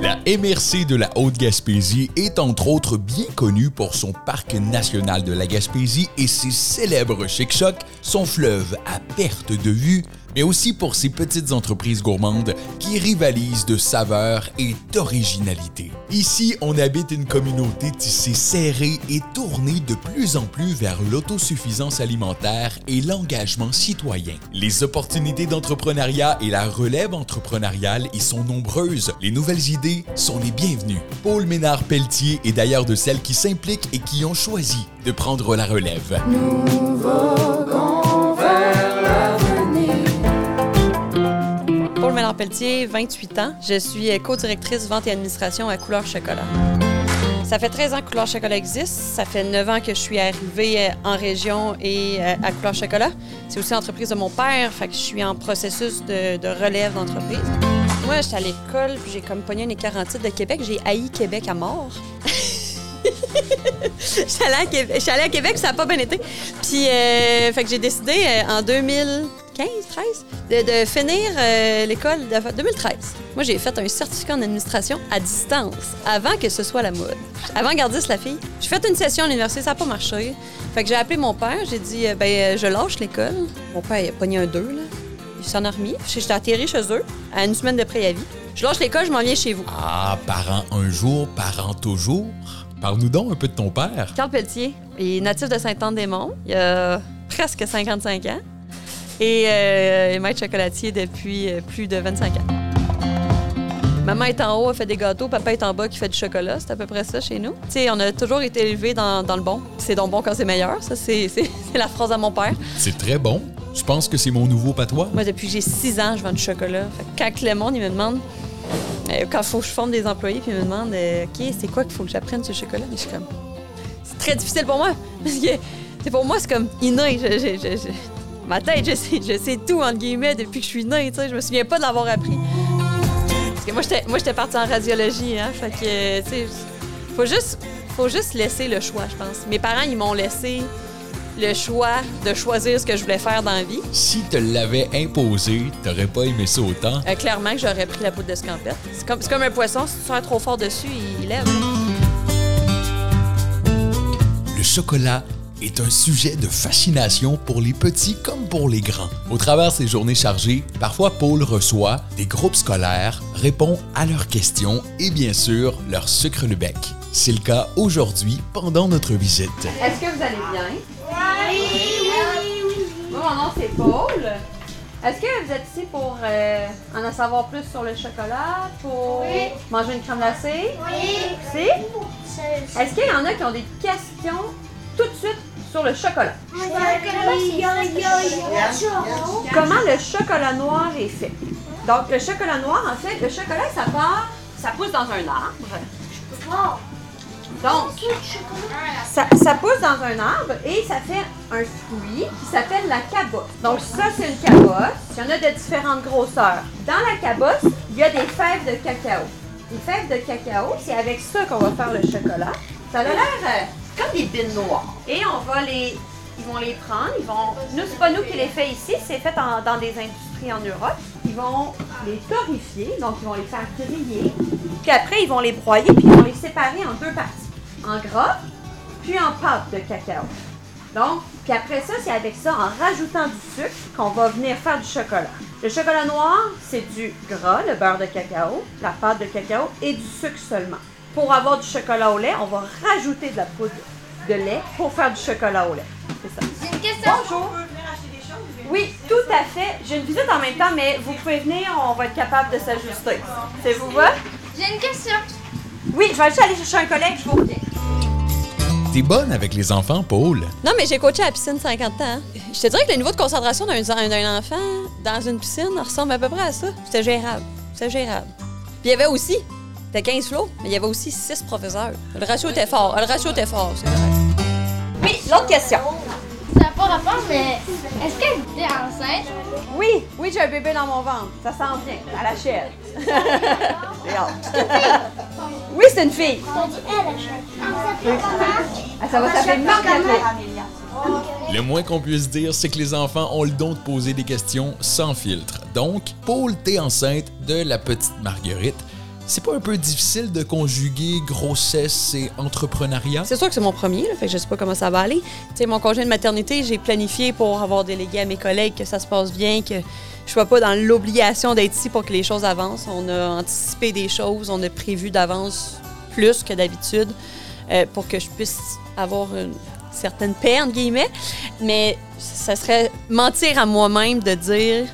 La MRC de la Haute-Gaspésie est entre autres bien connue pour son parc national de la Gaspésie et ses célèbres chic-chocs, son fleuve à perte de vue, mais aussi pour ses petites entreprises gourmandes qui rivalisent de saveurs et d'originalité. Ici, on habite une communauté tissée serrée et tournée de plus en plus vers l'autosuffisance alimentaire et l'engagement citoyen. Les opportunités d'entrepreneuriat et la relève entrepreneuriale y sont nombreuses. Les nouvelles idées sont les bienvenues. Paul Ménard-Pelletier est d'ailleurs de celles qui s'impliquent et qui ont choisi de prendre la relève. Paul Ménard-Pelletier, 28 ans. Je suis co-directrice vente et administration à Couleur Chocolat. Ça fait 13 ans que Couleur Chocolat existe. Ça fait 9 ans que je suis arrivée euh, en région et euh, à Couleur Chocolat. C'est aussi l'entreprise de mon père, fait que je suis en processus de, relève d'entreprise. Moi, j'étais à l'école, puis j'ai comme pogné une écarantite de Québec. J'ai haï Québec à mort. J'étais allée à Québec, ça n'a pas bien été. Puis, euh, fait que j'ai décidé euh, en 2015, 13, de, de finir euh, l'école de 2013. Moi, j'ai fait un certificat en administration à distance, avant que ce soit la mode. Avant Gardis, la fille. J'ai fait une session à l'université, ça n'a pas marché. Fait que j'ai appelé mon père, j'ai dit, euh, ben, euh, je lâche l'école. Mon père, il a pogné un 2, là. Il s'en a remis. J'étais atterri chez eux, à une semaine de préavis. Je lâche l'école, je m'en viens chez vous. Ah, parent un jour, parent toujours. Parle-nous donc un peu de ton père. Carl Pelletier est natif de Saint-Anne-des-Monts. Il a presque 55 ans. Et euh, maître chocolatier depuis euh, plus de 25 ans. Maman est en haut, elle fait des gâteaux. Papa est en bas, qui fait du chocolat. C'est à peu près ça chez nous. Tu sais, on a toujours été élevés dans, dans le bon. C'est donc bon quand c'est meilleur. Ça, c'est la phrase à mon père. C'est très bon. Je pense que c'est mon nouveau patois? Moi, depuis que j'ai 6 ans, je vends du chocolat. Fait que quand le monde, il me demande, euh, quand il faut que je forme des employés, puis il me demande, euh, OK, c'est quoi qu'il faut que j'apprenne le chocolat? Mais je suis comme, c'est très difficile pour moi. Parce que pour moi, c'est comme inné. Je- je- je- je- ma tête, je sais, je sais tout, entre guillemets, depuis que je suis née. tu sais. Je me souviens pas de l'avoir appris. Parce que moi, j'étais, moi, j'étais partie en radiologie. Hein, fait que, tu sais, faut juste, faut juste laisser le choix, je pense. Mes parents, ils m'ont laissé le choix de choisir ce que je voulais faire dans la vie. Si te l'avais imposé, t'aurais pas aimé ça autant. Euh, clairement que j'aurais pris la poudre de scampette. C'est comme, c'est comme un poisson, si tu sers trop fort dessus, il, il lève. Le chocolat est un sujet de fascination pour les petits comme pour les grands. Au travers de ces journées chargées, parfois Paul reçoit des groupes scolaires, répond à leurs questions et bien sûr leur sucre le bec. C'est le cas aujourd'hui pendant notre visite. Est-ce que vous allez bien? Moi, mon nom, c'est Paul. Est-ce que vous êtes ici pour euh, en savoir plus sur le chocolat? Pour manger une crème glacée? Oui. Est-ce qu'il y en a qui ont des questions tout de suite sur le chocolat? Comment le chocolat noir est fait? Donc, le chocolat noir, en fait, le chocolat, ça part, ça pousse dans un arbre. Donc, ça, pousse dans un arbre et ça fait un fruit qui s'appelle la cabosse. Donc, ça, c'est une cabosse. Il y en a de différentes grosseurs. Dans la cabosse, il y a des fèves de cacao. Les fèves de cacao, c'est avec ça qu'on va faire le chocolat. Ça a l'air euh, comme des bines noires. Et on va les. Ils vont les prendre, ils vont. Nous, c'est pas nous qui les fait ici, c'est fait dans des industries en Europe. Ils vont les torréfier, donc ils vont les faire griller. Puis après, ils vont les broyer, puis ils vont les séparer en deux parties. En gras, puis en pâte de cacao. Donc, puis après ça, c'est avec ça, en rajoutant du sucre, qu'on va venir faire du chocolat. Le chocolat noir, c'est du gras, le beurre de cacao, la pâte de cacao et du sucre seulement. Pour avoir du chocolat au lait, on va rajouter de la poudre de lait pour faire du chocolat au lait. C'est ça. J'ai une question. Bonjour. Oui, tout à fait. J'ai une visite en même temps, mais vous pouvez venir, on va être capable de s'ajuster. C'est vous va? J'ai une question. Oui, je vais juste aller chercher un collègue, je vous reviens. T'es bonne avec les enfants, Paul. Non, mais j'ai coaché à la piscine 50 ans. Je te dirais que le niveau de concentration d'un d'un enfant dans une piscine ressemble à peu près à ça. C'était gérable. C'était gérable. Puis il y avait aussi, c'était 15 flots, mais il y avait aussi 6 professeurs. Le ratio était fort. Le ratio était fort, c'est vrai. Oui, l'autre question. Ça n'a pas rapport, mais est-ce qu'elle était enceinte? Oui, oui, j'ai un bébé dans mon ventre. Ça s'en vient, à la chair. Oui, c'est une fille. Ah, ça va s'appeler. Le moins qu'on puisse dire, c'est que les enfants ont le don de poser des questions sans filtre. Donc, Paul, t'es enceinte de la petite Marguerite. C'est pas un peu difficile de conjuguer grossesse et entrepreneuriat? C'est sûr que c'est mon premier, là, fait que je sais pas comment ça va aller. Tu mon congé de maternité, j'ai planifié pour avoir délégué à mes collègues que ça se passe bien, que je sois pas dans l'obligation d'être ici pour que les choses avancent. On a anticipé des choses, on a prévu d'avance plus que d'habitude euh, pour que je puisse avoir une certaine paix, entre guillemets. Mais ça serait mentir à moi-même de dire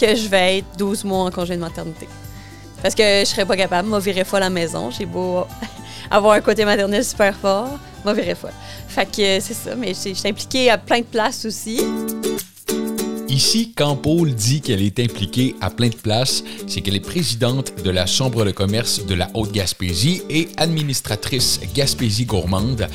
que je vais être 12 mois en congé de maternité. Parce que je serais pas capable, moi, virer folle à la maison. J'ai beau avoir un côté maternel super fort, moi, virer folle. Fait que c'est ça, mais je suis impliquée à plein de places aussi. Ici, quand Paul dit qu'elle est impliquée à plein de places, c'est qu'elle est présidente de la Chambre de commerce de la Haute-Gaspésie et administratrice Gaspésie gourmande.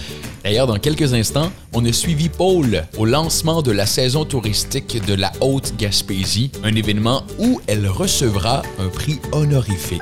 D'ailleurs, dans quelques instants, on a suivi Paul au lancement de la saison touristique de la Haute-Gaspésie, un événement où elle recevra un prix honorifique.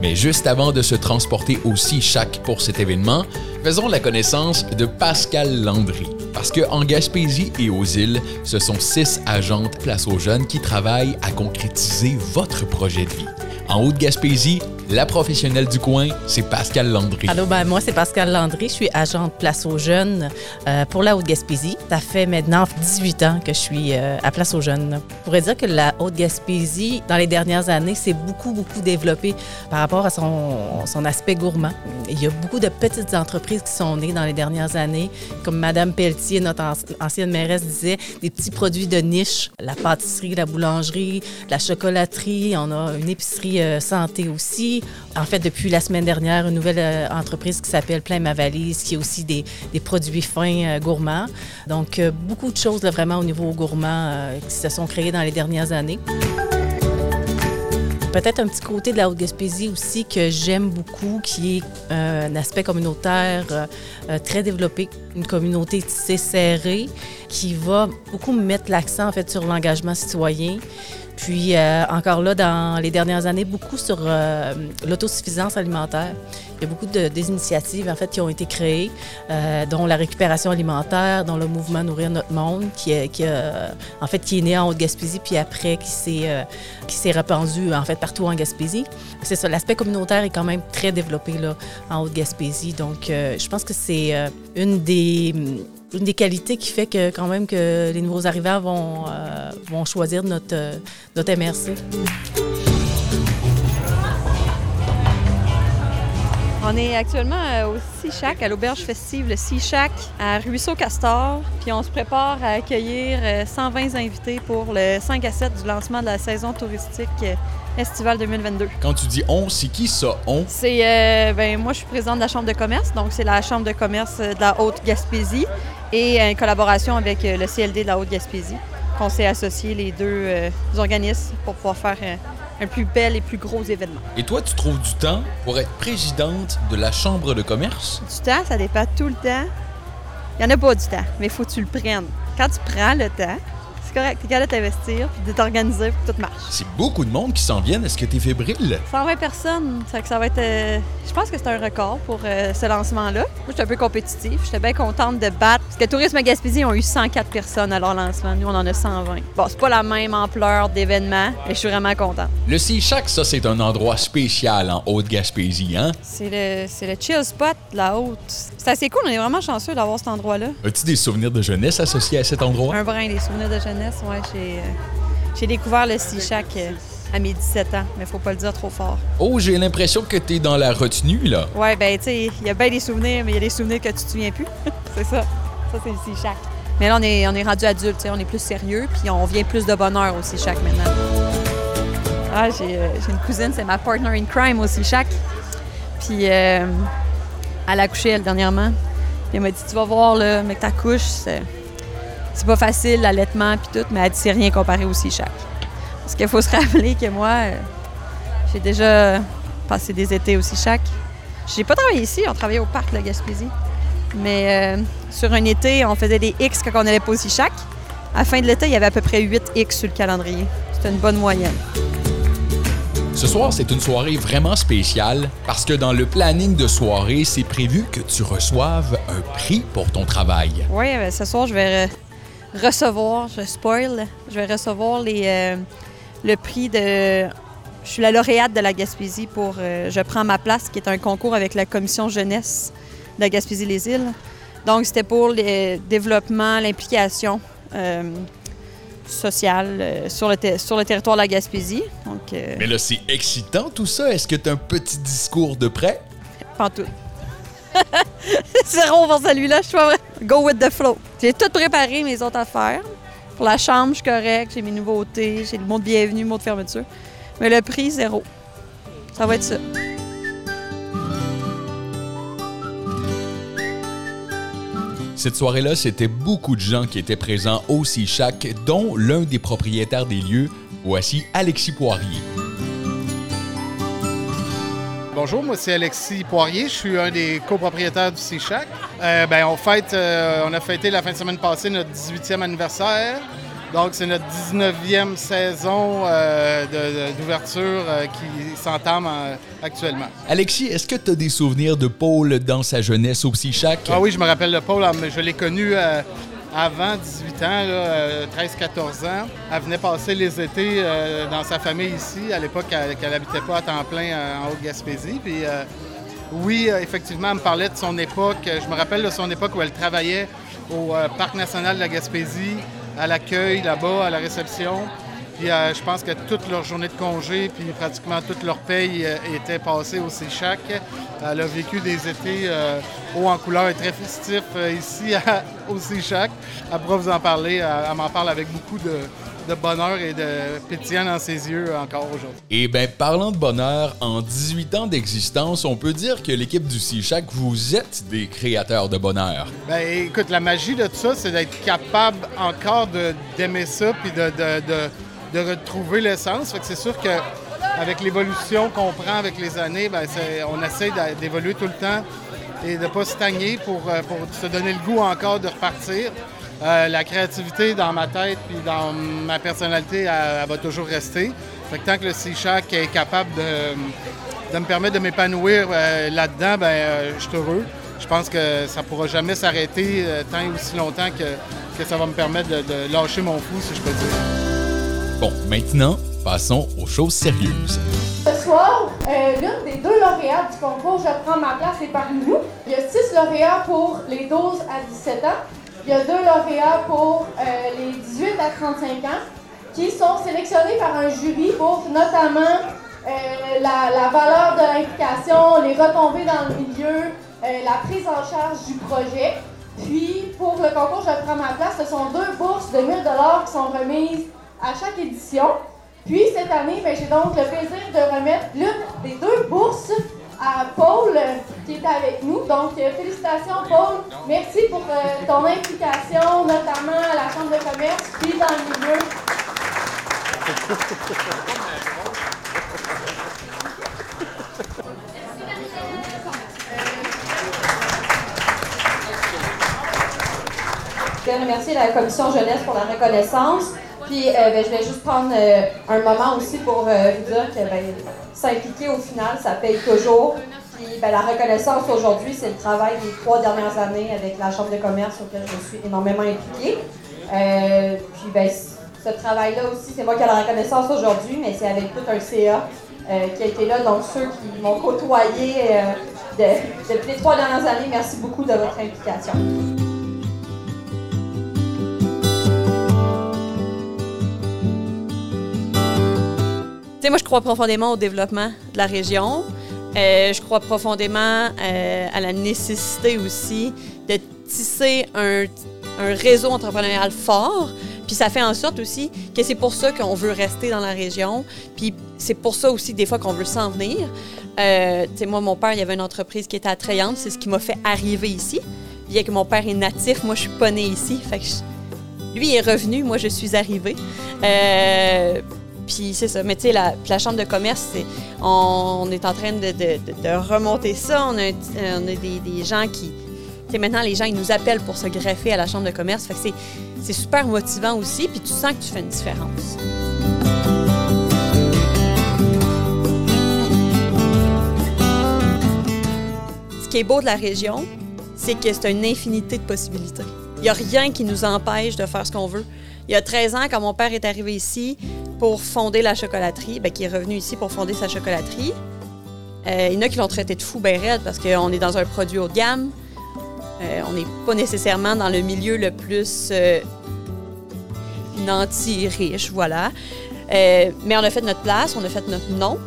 Mais juste avant de se transporter aussi chaque pour cet événement, faisons la connaissance de Pascal Landry. Parce qu'en Gaspésie et aux îles, ce sont six agentes Place aux Jeunes qui travaillent à concrétiser votre projet de vie. En Haute-Gaspésie, la professionnelle du coin, c'est Pascal Landry. Allô, ben moi, c'est Pascal Landry. Je suis agente Place aux Jeunes euh, pour la Haute-Gaspésie. Ça fait maintenant 18 ans que je suis euh, à Place aux Jeunes. Je pourrais dire que la Haute-Gaspésie, dans les dernières années, s'est beaucoup, beaucoup développée par rapport à son, son aspect gourmand. Il y a beaucoup de petites entreprises qui sont nées dans les dernières années. Comme Madame Pelletier, notre ancienne mairesse, disait, des petits produits de niche. La pâtisserie, la boulangerie, la chocolaterie. On a une épicerie euh, santé aussi. En fait, depuis la semaine dernière, une nouvelle euh, entreprise qui s'appelle Plein Ma Valise, qui a aussi des, produits fins euh, gourmands. Donc, euh, beaucoup de choses vraiment au niveau gourmand qui se sont créées dans les dernières années peut-être un petit côté de la Haute-Gaspésie aussi que j'aime beaucoup, qui est un aspect communautaire très développé, une communauté tissée serrée, qui va beaucoup mettre l'accent en fait sur l'engagement citoyen. Puis euh, encore là, dans les dernières années, beaucoup sur euh, l'autosuffisance alimentaire. Il y a beaucoup de, initiatives en fait qui ont été créées, euh, dont la récupération alimentaire, dont le mouvement Nourrir notre monde, qui, est, qui en fait qui est né en Haute-Gaspésie, puis après qui s'est répandu en fait partout en Gaspésie. C'est ça, l'aspect communautaire est quand même très développé là en Haute-Gaspésie. Donc, je pense que c'est une des une des qualités qui fait que quand même que les nouveaux arrivants vont, euh, vont choisir notre, euh, notre MRC. On est actuellement euh, au Sea à l'auberge festive, le Sea à Ruisseau-Castor. Puis on se prépare à accueillir 120 invités pour le 5 à 7 du lancement de la saison touristique estivale 2022. Quand tu dis on, c'est qui ça, on? C'est, ben moi je suis présidente de la Chambre de commerce, donc c'est la Chambre de commerce de la Haute-Gaspésie et en collaboration avec euh, le CLD de la Haute-Gaspésie, qu'on s'est associé les deux euh, organismes pour pouvoir faire euh, un plus bel et plus gros événement. Et toi, tu trouves du temps pour être présidente de la Chambre de commerce? Du temps, ça dépend tout le temps. Il n'y en a pas du temps, mais il faut que tu le prennes. Quand tu prends le temps, correct. T'es capable de t'investir puis de t'organiser pour que tout marche. C'est beaucoup de monde qui s'en viennent. Est-ce que t'es fébrile? 120 personnes. Ça, que ça va être. Euh, je pense que c'est un record pour euh, ce lancement-là. Moi, je suis un peu compétitif. J'étais bien contente de battre. Parce que Tourisme Gaspésie ont eu 104 personnes à leur lancement. Nous, on en a 120. Bon, c'est pas la même ampleur d'événement, mais je suis vraiment contente. Le Sea Shack, ça, c'est un endroit spécial en Haute-Gaspésie, hein? C'est le, c'est le chill spot, la haute. C'est assez cool. On est vraiment chanceux d'avoir cet endroit-là. As-tu des souvenirs de jeunesse associés à cet endroit? Un brin des souvenirs de jeunesse euh, j'ai découvert le Sea Shack euh, à mes 17 ans, mais faut pas le dire trop fort. Oh, j'ai l'impression que tu es dans la retenue, là. Ouais, ben, tu sais, il y a bien des souvenirs, mais il y a des souvenirs que tu te souviens plus. c'est ça. Ça, c'est le Sea Shack. Mais là, on est, on est rendu adulte, on est plus sérieux, puis on vient plus de bonheur au Sea Shack maintenant. Ah, j'ai euh, une cousine, c'est ma partner in crime au Sea Shack. Puis, elle a accouché, elle, dernièrement. Elle m'a dit, tu vas voir, là, mais ta couche, c'est c'est pas facile, l'allaitement puis tout, mais elle dit c'est rien comparé au Sea Shack. Parce qu'il faut se rappeler que moi, euh, j'ai déjà passé des étés au Sea Shack. J'ai pas travaillé ici, on travaillait au parc de la Gaspésie. Mais euh, sur un été, on faisait des X quand on n'allait pas au Sea Shack. À la fin de l'été, il y avait à peu près 8 X sur le calendrier. C'était une bonne moyenne. Ce soir, c'est une soirée vraiment spéciale parce que dans le planning de soirée, c'est prévu que tu reçoives un prix pour ton travail. Oui, ben, ce soir, je vais recevoir, je spoil, je vais recevoir euh, le prix de je suis la lauréate de la Gaspésie pour Je prends ma place, qui est un concours avec la commission jeunesse de la Gaspésie-les-Îles. Donc, c'était pour le développement, l'implication sociale sur, le sur le territoire de la Gaspésie. Donc, Mais là, c'est excitant tout ça. Est-ce que tu as un petit discours de prêt? Pas tout. Zéro pour celui-là, je suis Go with the flow. J'ai tout préparé, mes autres affaires. Pour la chambre, je suis correct, j'ai mes nouveautés, j'ai le mot de bienvenue, le mot de fermeture. Mais le prix, zéro. Ça va être ça. Cette soirée-là, c'était beaucoup de gens qui étaient présents au Chac, dont l'un des propriétaires des lieux. Voici Alexis Poirier. Bonjour, moi c'est Alexis Poirier, je suis un des copropriétaires du CICHAC. Euh, ben, on, fête, euh, on a fêté la fin de semaine passée notre 18e anniversaire. Donc, c'est notre 19e saison euh, d'ouverture qui s'entame actuellement. Alexis, est-ce que tu as des souvenirs de Paul dans sa jeunesse au Psychac? Ah oui, je me rappelle de Paul. Je l'ai connu avant 18 ans, 13-14 ans. Elle venait passer les étés euh, dans sa famille ici. À l'époque, elle n'habitait pas à temps plein euh, en Haute-Gaspésie. Puis, euh, oui, effectivement, elle me parlait de son époque. Je me rappelle de son époque où elle travaillait au Parc national de la Gaspésie, à l'accueil là-bas, à la réception. Puis je pense que toute leur journée de congé, puis pratiquement toute leur paye était passée au CICHAC. Elle a vécu des étés haut en couleur et très festifs ici au. Elle pourra vous en parler. Elle, m'en parle avec beaucoup de, bonheur et de pétillant dans ses yeux encore aujourd'hui. Eh bien, parlant de bonheur, en 18 ans d'existence, on peut dire que l'équipe du CICHAC, vous êtes des créateurs de bonheur. Ben écoute, la magie de tout ça, c'est d'être capable encore d'aimer ça puis de, de, retrouver l'essence. Fait que c'est sûr que avec l'évolution qu'on prend avec les années, ben, on essaie d'évoluer tout le temps et de ne pas stagner pour, euh, pour se donner le goût encore de repartir. Euh, la créativité dans ma tête puis dans ma personnalité, elle, va toujours rester. Fait que tant que le C-Shack est capable de, me permettre de m'épanouir euh, là-dedans, ben, je suis heureux. Je pense que ça ne pourra jamais s'arrêter tant et aussi longtemps que, que ça va me permettre de, de lâcher mon fou, si je peux dire. Bon, maintenant, passons aux choses sérieuses. Ce soir, euh, l'une des deux lauréats du concours Je prends ma place est parmi nous. Il y a six lauréats pour les 12 à 17 ans. Il y a deux lauréats pour euh, les 18 à 35 ans qui sont sélectionnés par un jury pour notamment euh, la, valeur de l'implication, les retombées dans le milieu, la prise en charge du projet. Puis, pour le concours Je prends ma place, ce sont deux bourses de 1000 qui sont remises à chaque édition. Puis cette année, ben, j'ai donc le plaisir de remettre l'une des deux bourses à Paul qui est avec nous. Donc, euh, félicitations Paul. Merci pour euh, ton implication, notamment à la Chambre de commerce, puis dans le milieu. Remercier la commission jeunesse pour la reconnaissance. Puis euh, ben, je vais juste prendre euh, un moment aussi pour euh, vous dire que ben, s'impliquer au final, ça paye toujours. Puis ben, la reconnaissance aujourd'hui, c'est le travail des trois dernières années avec la Chambre de commerce auquel je suis énormément impliquée. puis ben, ce travail-là aussi, c'est moi qui ai la reconnaissance aujourd'hui, mais c'est avec tout un CA qui a été là. Donc ceux qui m'ont côtoyé depuis les trois dernières années, merci beaucoup de votre implication. Moi, je crois profondément au développement de la région. Euh, je crois profondément euh, à la nécessité aussi de tisser un, réseau entrepreneurial fort. Puis ça fait en sorte aussi que c'est pour ça qu'on veut rester dans la région. Puis c'est pour ça aussi des fois qu'on veut s'en venir. Euh, moi, mon père, il y avait une entreprise qui était attrayante. C'est ce qui m'a fait arriver ici. Bien que mon père est natif, moi, je suis pas née ici. Fait que lui est revenu, moi, je suis arrivée. Euh, puis c'est ça. Mais tu sais, la, chambre de commerce, on, est en train de, remonter ça. On a, on a des, gens qui. Tu maintenant, les gens, ils nous appellent pour se greffer à la chambre de commerce. Fait que c'est super motivant aussi. Puis tu sens que tu fais une différence. Ce qui est beau de la région, c'est que c'est une infinité de possibilités. Il n'y a rien qui nous empêche de faire ce qu'on veut. Il y a 13 ans, quand mon père est arrivé ici, pour fonder la chocolaterie, ben, qui est revenu ici pour fonder sa chocolaterie. Euh, il y en a qui l'ont traité de fou ben raide parce qu'on est dans un produit haut de gamme. Euh, on n'est pas nécessairement dans le milieu le plus euh, nanti-riche, voilà. mais on a fait notre place, on a fait notre nom.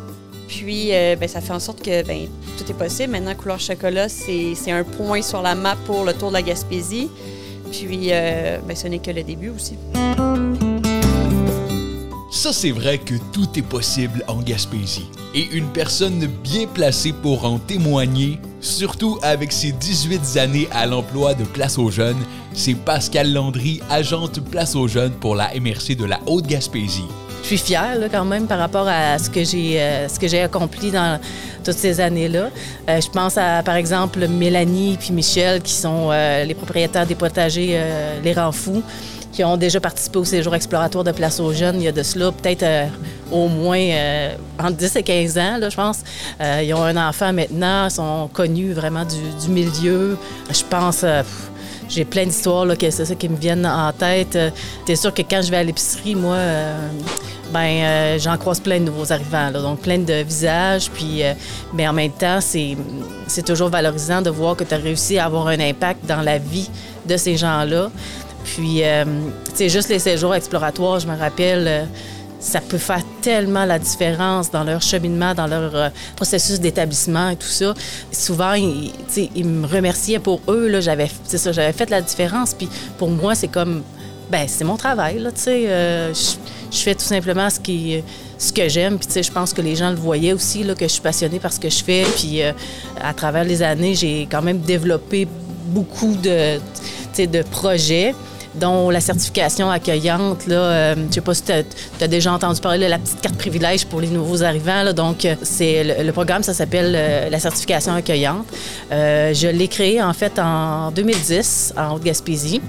Puis, ben, ça fait en sorte que ben, tout est possible. Maintenant, couleur chocolat, c'est un point sur la map pour le tour de la Gaspésie. Puis, ben, ce n'est que le début aussi. Ça, c'est vrai que tout est possible en Gaspésie. Et une personne bien placée pour en témoigner, surtout avec ses 18 années à l'emploi de Place aux Jeunes, c'est Pascal Landry, agente Place aux Jeunes pour la MRC de la Haute-Gaspésie. Je suis fière quand même par rapport à ce que j'ai euh, accompli dans toutes ces années-là. Euh, je pense à par exemple Mélanie puis Michel qui sont euh, les propriétaires des potagers Les Ranfous qui ont déjà participé au séjour exploratoire de Place aux Jeunes il y a de cela peut-être euh, au moins euh, entre 10 et 15 ans, je pense. Euh, ils ont un enfant maintenant, sont connus vraiment du, milieu. Je pense... j'ai plein d'histoires qui me viennent en tête. C'est sûr que quand je vais à l'épicerie, moi, ben j'en croise plein de nouveaux arrivants, donc plein de visages. Puis, mais en même temps, c'est, c'est toujours valorisant de voir que tu as réussi à avoir un impact dans la vie de ces gens-là. Puis, c'est euh, juste les séjours exploratoires, je me rappelle, euh, ça peut faire tellement la différence dans leur cheminement, dans leur euh, processus d'établissement et tout ça. Souvent, ils, ils me remerciaient pour eux. Là, j'avais, c'est ça, j'avais fait la différence. Puis pour moi, c'est comme, ben c'est mon travail. Là, tu sais, je, fais tout simplement ce qui, ce que j'aime. Puis tu sais, je pense que les gens le voyaient aussi là, que je suis passionnée par ce que je fais. Puis à travers les années, j'ai quand même développé beaucoup de, de projets dont la certification accueillante. Là, euh, je sais pas si tu as, déjà entendu parler de la petite carte privilège pour les nouveaux arrivants. Donc, euh, c'est le, programme, ça s'appelle euh, la certification accueillante. je l'ai créé en fait en 2010 en Haute-Gaspésie.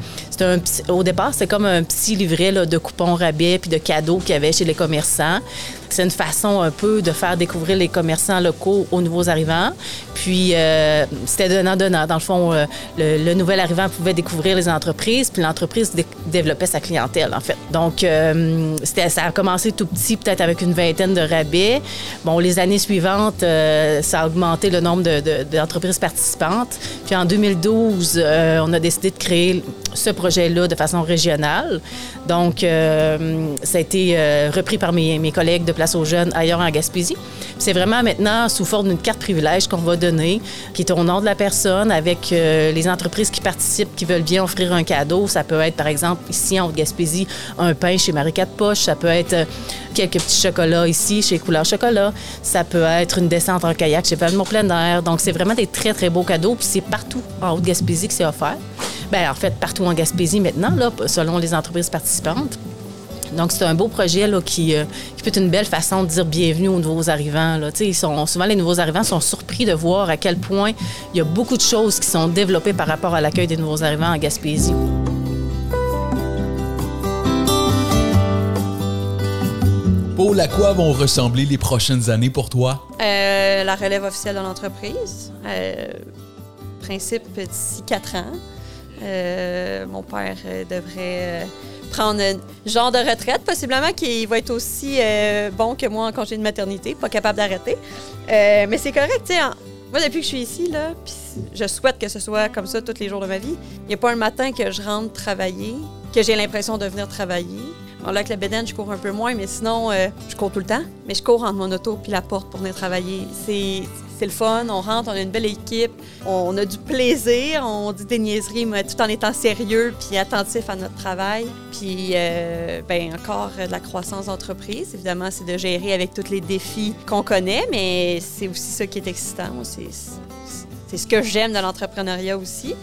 Au départ, c'est comme un petit livret de coupons rabais puis de cadeaux qu'il y avait chez les commerçants. C'est une façon un peu de faire découvrir les commerçants locaux aux nouveaux arrivants. Puis, euh, c'était donnant-donnant. Dans le fond, euh, le, nouvel arrivant pouvait découvrir les entreprises, puis l'entreprise développait sa clientèle, en fait. Donc, euh, ça a commencé tout petit, peut-être avec une vingtaine de rabais. Bon, les années suivantes, ça a augmenté le nombre d'entreprises participantes. Puis, en 2012, on a décidé de créer ce projet-là de façon régionale. Donc, ça a été repris par mes, collègues de place aux jeunes ailleurs en Gaspésie. C'est vraiment maintenant sous forme d'une carte privilège qu'on va donner, qui est au nom de la personne avec euh, les entreprises qui participent, qui veulent bien offrir un cadeau. Ça peut être, par exemple, ici en Gaspésie, un pain chez Marie Quatre Poches. Ça peut être euh, quelques petits chocolats ici chez Couleur Chocolat. Ça peut être une descente en kayak chez Valmont Plein Air. Donc, c'est vraiment des très, très beaux cadeaux. Puis c'est partout en Haute-Gaspésie que c'est offert. Bien, en fait, partout en Gaspésie maintenant, là, selon les entreprises participantes. Donc, c'est un beau projet là, qui, euh, qui, peut être une belle façon de dire bienvenue aux nouveaux arrivants. Là. Ils sont, souvent, les nouveaux arrivants sont surpris de voir à quel point il y a beaucoup de choses qui sont développées par rapport à l'accueil des nouveaux arrivants en Gaspésie. Paul, à quoi vont ressembler les prochaines années pour toi? Euh, la relève officielle de l'entreprise. Euh, principe d'ici quatre ans. Mon père devrait prendre un genre de retraite, possiblement qu'il va être aussi euh, bon que moi en congé de maternité, pas capable d'arrêter. Euh, mais c'est correct, tu sais. Moi, depuis que je suis ici, là, je souhaite que ce soit comme ça tous les jours de ma vie. Il n'y a pas un matin que je rentre travailler, que j'ai l'impression de venir travailler. Bon, là, avec la bédaine, je cours un peu moins, mais sinon, euh, je cours tout le temps. Mais je cours entre mon auto puis la porte pour venir travailler. C'est c'est le fun, on rentre, on a une belle équipe, on a du plaisir, on dit des niaiseries, mais tout en étant sérieux puis attentif à notre travail. Puis, euh, ben encore de la croissance d'entreprise. Évidemment, c'est de gérer avec tous les défis qu'on connaît, mais c'est aussi ça qui est excitant. C'est ce que j'aime dans l'entrepreneuriat aussi.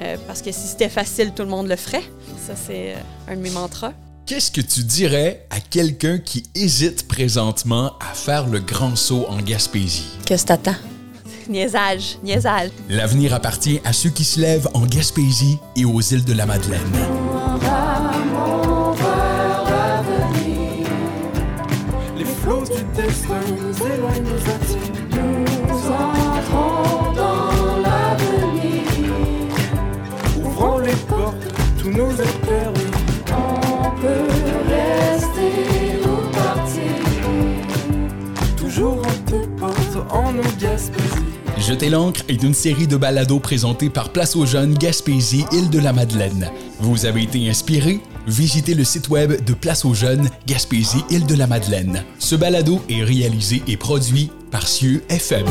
Euh, parce que si c'était facile, tout le monde le ferait. Ça, c'est euh, un de mes mantras. Qu'est-ce que tu dirais à quelqu'un qui hésite présentement à faire le grand saut en Gaspésie? Qu'est-ce que t'attends? Niaisage, niaisage. L'avenir appartient à ceux qui se lèvent en Gaspésie et aux îles de la Madeleine. Jeter l'encre est une série de balados présentés par Place aux Jeunes Gaspésie, île de la Madeleine. Vous avez été inspiré? Visitez le site web de Place aux Jeunes Gaspésie, île de la Madeleine. Ce balado est réalisé et produit par Cieux FM.